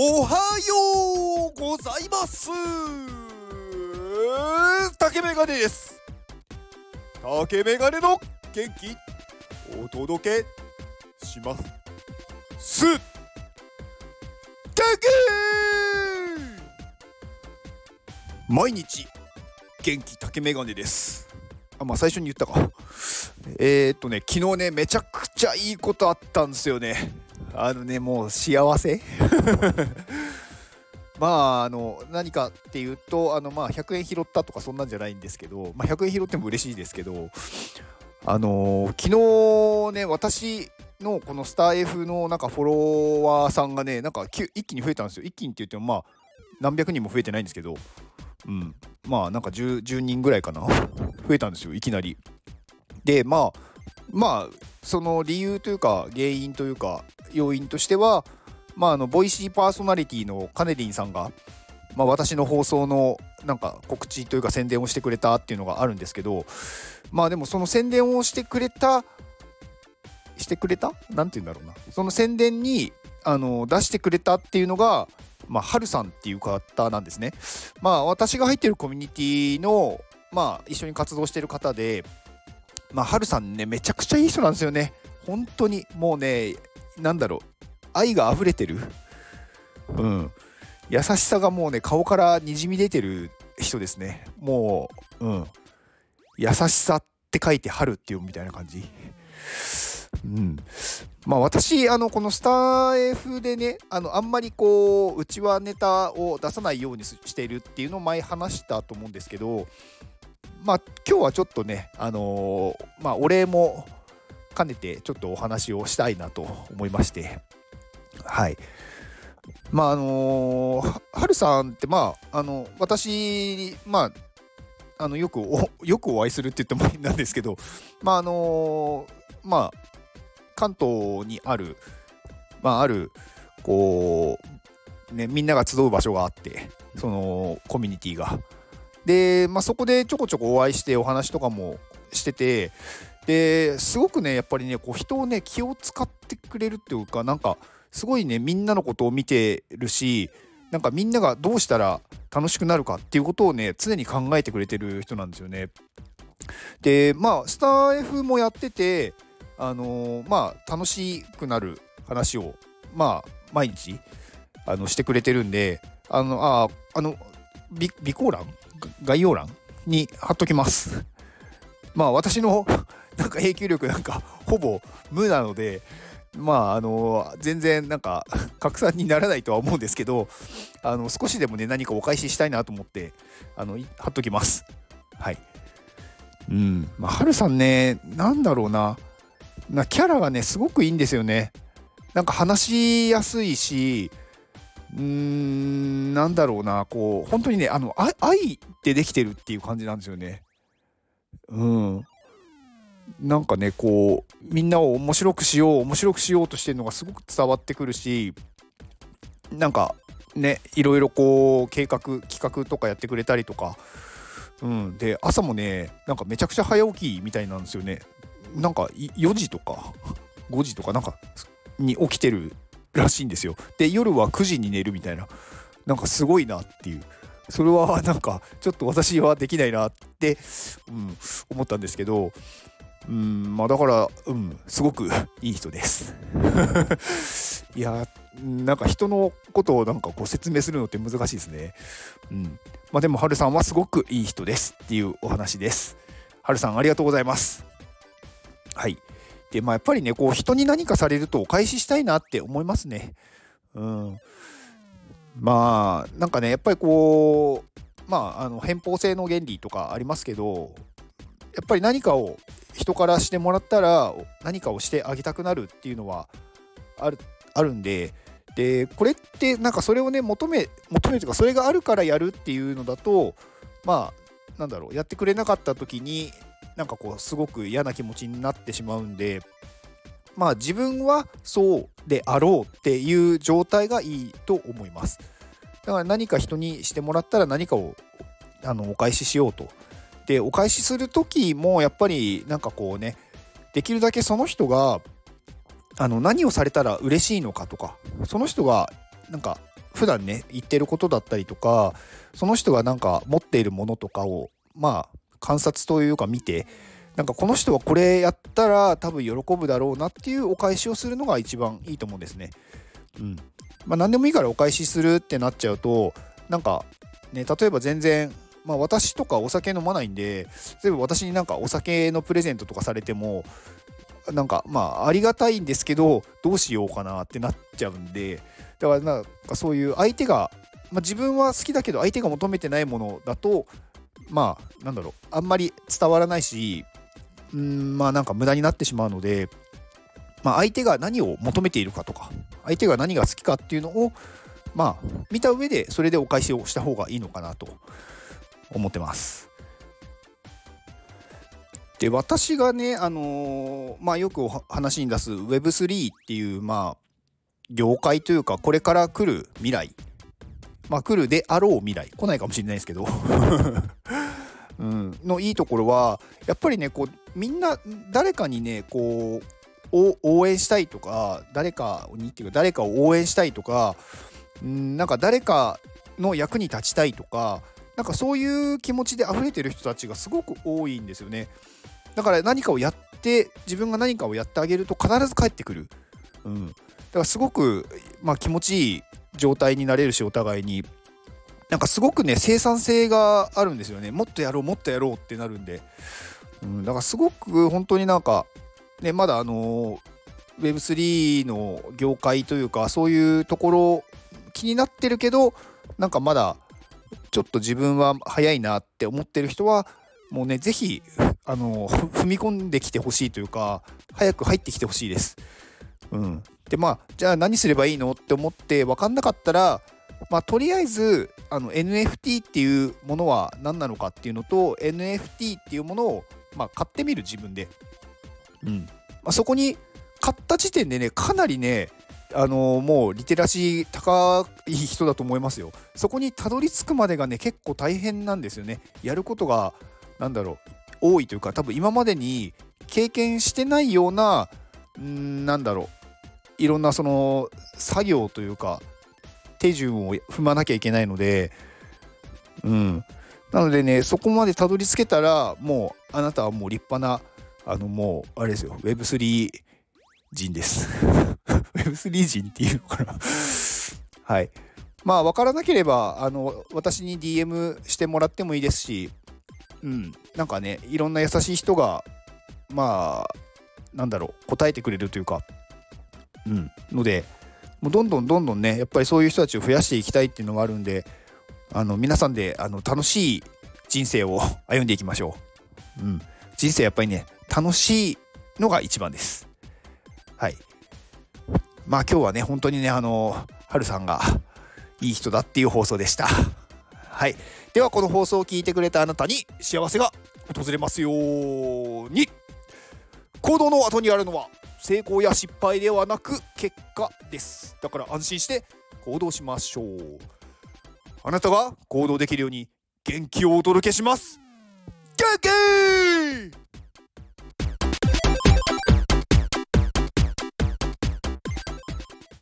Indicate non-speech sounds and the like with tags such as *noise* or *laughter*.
おはようございます。竹メガネです。竹メガネの元気お届けします。す竹毎日元気竹メガネです。あまあ最初に言ったか。えー、っとね昨日ねめちゃくちゃいいことあったんですよね。あのねもう幸せ？*laughs* まああの何かっていうとあのまあ100円拾ったとかそんなんじゃないんですけど、まあ、100円拾っても嬉しいですけどあのー、昨日ね私のこのスター F のなんかフォロワーさんがねなんか一気に増えたんですよ。一気にって言ってもまあ何百人も増えてないんですけどうん。まあなんか 10, 10人ぐらいかな？増えたんですよいきなり。でまあまあその理由というか原因というか要因としてはまああのボイシーパーソナリティのカネディンさんが、まあ、私の放送のなんか告知というか宣伝をしてくれたっていうのがあるんですけどまあでもその宣伝をしてくれたしてくれた？何て言うんだろうなその宣伝にあの出してくれたっていうのがまあ、はるさんっていう方なんですね。まあ、私が入ってるコミュニティの、まあ、一緒に活動してる方で、まあ、はるさんね、めちゃくちゃいい人なんですよね。本当に、もうね、なんだろう、愛が溢れてる。うん。優しさがもうね、顔からにじみ出てる人ですね。もう、うん。優しさって書いて春っていうみたいな感じ。うん、まあ私あのこのスター F でねあのあんまりこううちはネタを出さないようにしているっていうのを前話したと思うんですけどまあ今日はちょっとねあのー、まあお礼も兼ねてちょっとお話をしたいなと思いましてはいまああのー、はるさんってまああの私まああのよくおよくお会いするって言ってもいいんなんですけどまああのー、まあ関東にある、まあ、ある、こう、ね、みんなが集う場所があって、そのコミュニティが。で、まあ、そこでちょこちょこお会いしてお話とかもしてて、ですごくね、やっぱりね、こう人をね、気を使ってくれるっていうか、なんか、すごいね、みんなのことを見てるし、なんかみんながどうしたら楽しくなるかっていうことをね、常に考えてくれてる人なんですよね。で、まあ、スター F もやってて、あのー、まあ楽しくなる話をまあ毎日あのしてくれてるんであのああの備考欄概要欄に貼っときます。*laughs* まあ私の *laughs* なんか影響力なんか *laughs* ほぼ無なのでまああの全然なんか拡散にならないとは思うんですけどあの少しでもね何かお返ししたいなと思ってあの貼っときます。はい。うん。まあはるさんねなんだろうな。なキャラがねすごくいいんですよね。なんか話しやすいしうーんなんだろうな。こう本当にねあの愛でできてるっていう感じなんですよね。うん。なんかねこうみんなを面白くしよう面白くしようとしてるのがすごく伝わってくるしなんかねいろいろこう計画企画とかやってくれたりとか。うん。で朝もねなんかめちゃくちゃ早起きみたいなんですよね。なんか4時とか5時とかなんかに起きてるらしいんですよ。で夜は9時に寝るみたいな。なんかすごいなっていう。それはなんかちょっと私はできないなって、うん、思ったんですけどうんまあだからうんすごく *laughs* いい人です。*laughs* いやなんか人のことをなんかこう説明するのって難しいですね。うん。まあでもはるさんはすごくいい人ですっていうお話です。はるさんありがとうございます。はい。で、まあ、やっぱりね、こう、人に何かされるとお返ししたいなって思いますね。うん。まあ、なんかね、やっぱりこう、まあ、あの、偏方性の原理とかありますけど、やっぱり何かを人からしてもらったら、何かをしてあげたくなるっていうのはある、あるんで、で、これってなんかそれをね、求め、求めるというか、それがあるからやるっていうのだと、まあ、なんだろう、やってくれなかった時に、なんかこうすごく嫌な気持ちになってしまうんでまあ自分はそうであろうっていう状態がいいと思います。だから何か人にしてもらったら何かをあのお返ししようと。でお返しする時もやっぱりなんかこうねできるだけその人があの何をされたら嬉しいのかとかその人がなんか普段ね言ってることだったりとかその人がなんか持っているものとかをまあ観察というか見てなんかこの人はこれやったら多分喜ぶだろうなっていうお返しをするのが一番いいと思うんですね。うんまあ、何でもいいからお返しするってなっちゃうとなんかね例えば全然まあ私とかお酒飲まないんで例えば私になんかお酒のプレゼントとかされてもなんかまあありがたいんですけどどうしようかなってなっちゃうんでだからなんかそういう相手が、まあ、自分は好きだけど相手が求めてないものだとまあなんだろうあんまり伝わらないしうんまあなんか無駄になってしまうので、まあ、相手が何を求めているかとか相手が何が好きかっていうのをまあ見た上でそれでお返しをした方がいいのかなと思ってます。で私がねあのー、まあよくお話に出す Web3 っていうまあ業界というかこれから来る未来まあ来るであろう未来来ないかもしれないですけどうん、のいいところはやっぱりねこうみんな誰かにねこう応援したいとか誰かにっていうか誰かを応援したいとか、うん、なんか誰かの役に立ちたいとかなんかそういう気持ちで溢れてる人たちがすごく多いんですよね。だから何かをやって自分が何かをやってあげると必ず帰ってくる、うん、だからすごく、まあ、気持ちいい状態になれるしお互いに。なんかすごくね生産性があるんですよね。もっとやろうもっとやろうってなるんで、うん、だからすごく本当になんかねまだあの Web3 の業界というかそういうところ気になってるけどなんかまだちょっと自分は早いなって思ってる人はもうね是非あの踏み込んできてほしいというか早く入ってきてほしいです。うん、でまあじゃあ何すればいいのって思って分かんなかったらまあ、とりあえずあの NFT っていうものは何なのかっていうのと NFT っていうものを、まあ、買ってみる自分で、うん。まあ、そこに買った時点でねかなりねあのー、もうリテラシー高い人だと思いますよ。そこにたどり着くまでがね結構大変なんですよね。やることが何だろう多いというか多分今までに経験してないようなんなんだろういろんなその作業というか手順を踏まなきゃいけないので、うん。なのでね、そこまでたどり着けたら、もう、あなたはもう立派な、あの、もう、あれですよ、Web3 人です。*laughs* Web3 人っていうのかなはい。まあ、分からなければ、あの、私に DM してもらってもいいですし、うん、なんかね、いろんな優しい人が、まあ、なんだろう、答えてくれるというか、うん、ので、もうどんどんどんどんねやっぱりそういう人たちを増やしていきたいっていうのがあるんであの皆さんであの楽しい人生を *laughs* 歩んでいきましょう、うん、人生やっぱりね楽しいのが一番です。はい。まあ今日はね本当にねあのはるさんが *laughs* いい人だっていう放送でした。*laughs* はい。ではこの放送を聞いてくれたあなたに幸せが訪れますように。行動の後にあるのは成功や失敗ではなく結果です。だから安心して行動しましょう。あなたが行動できるように元気をお届けします。元気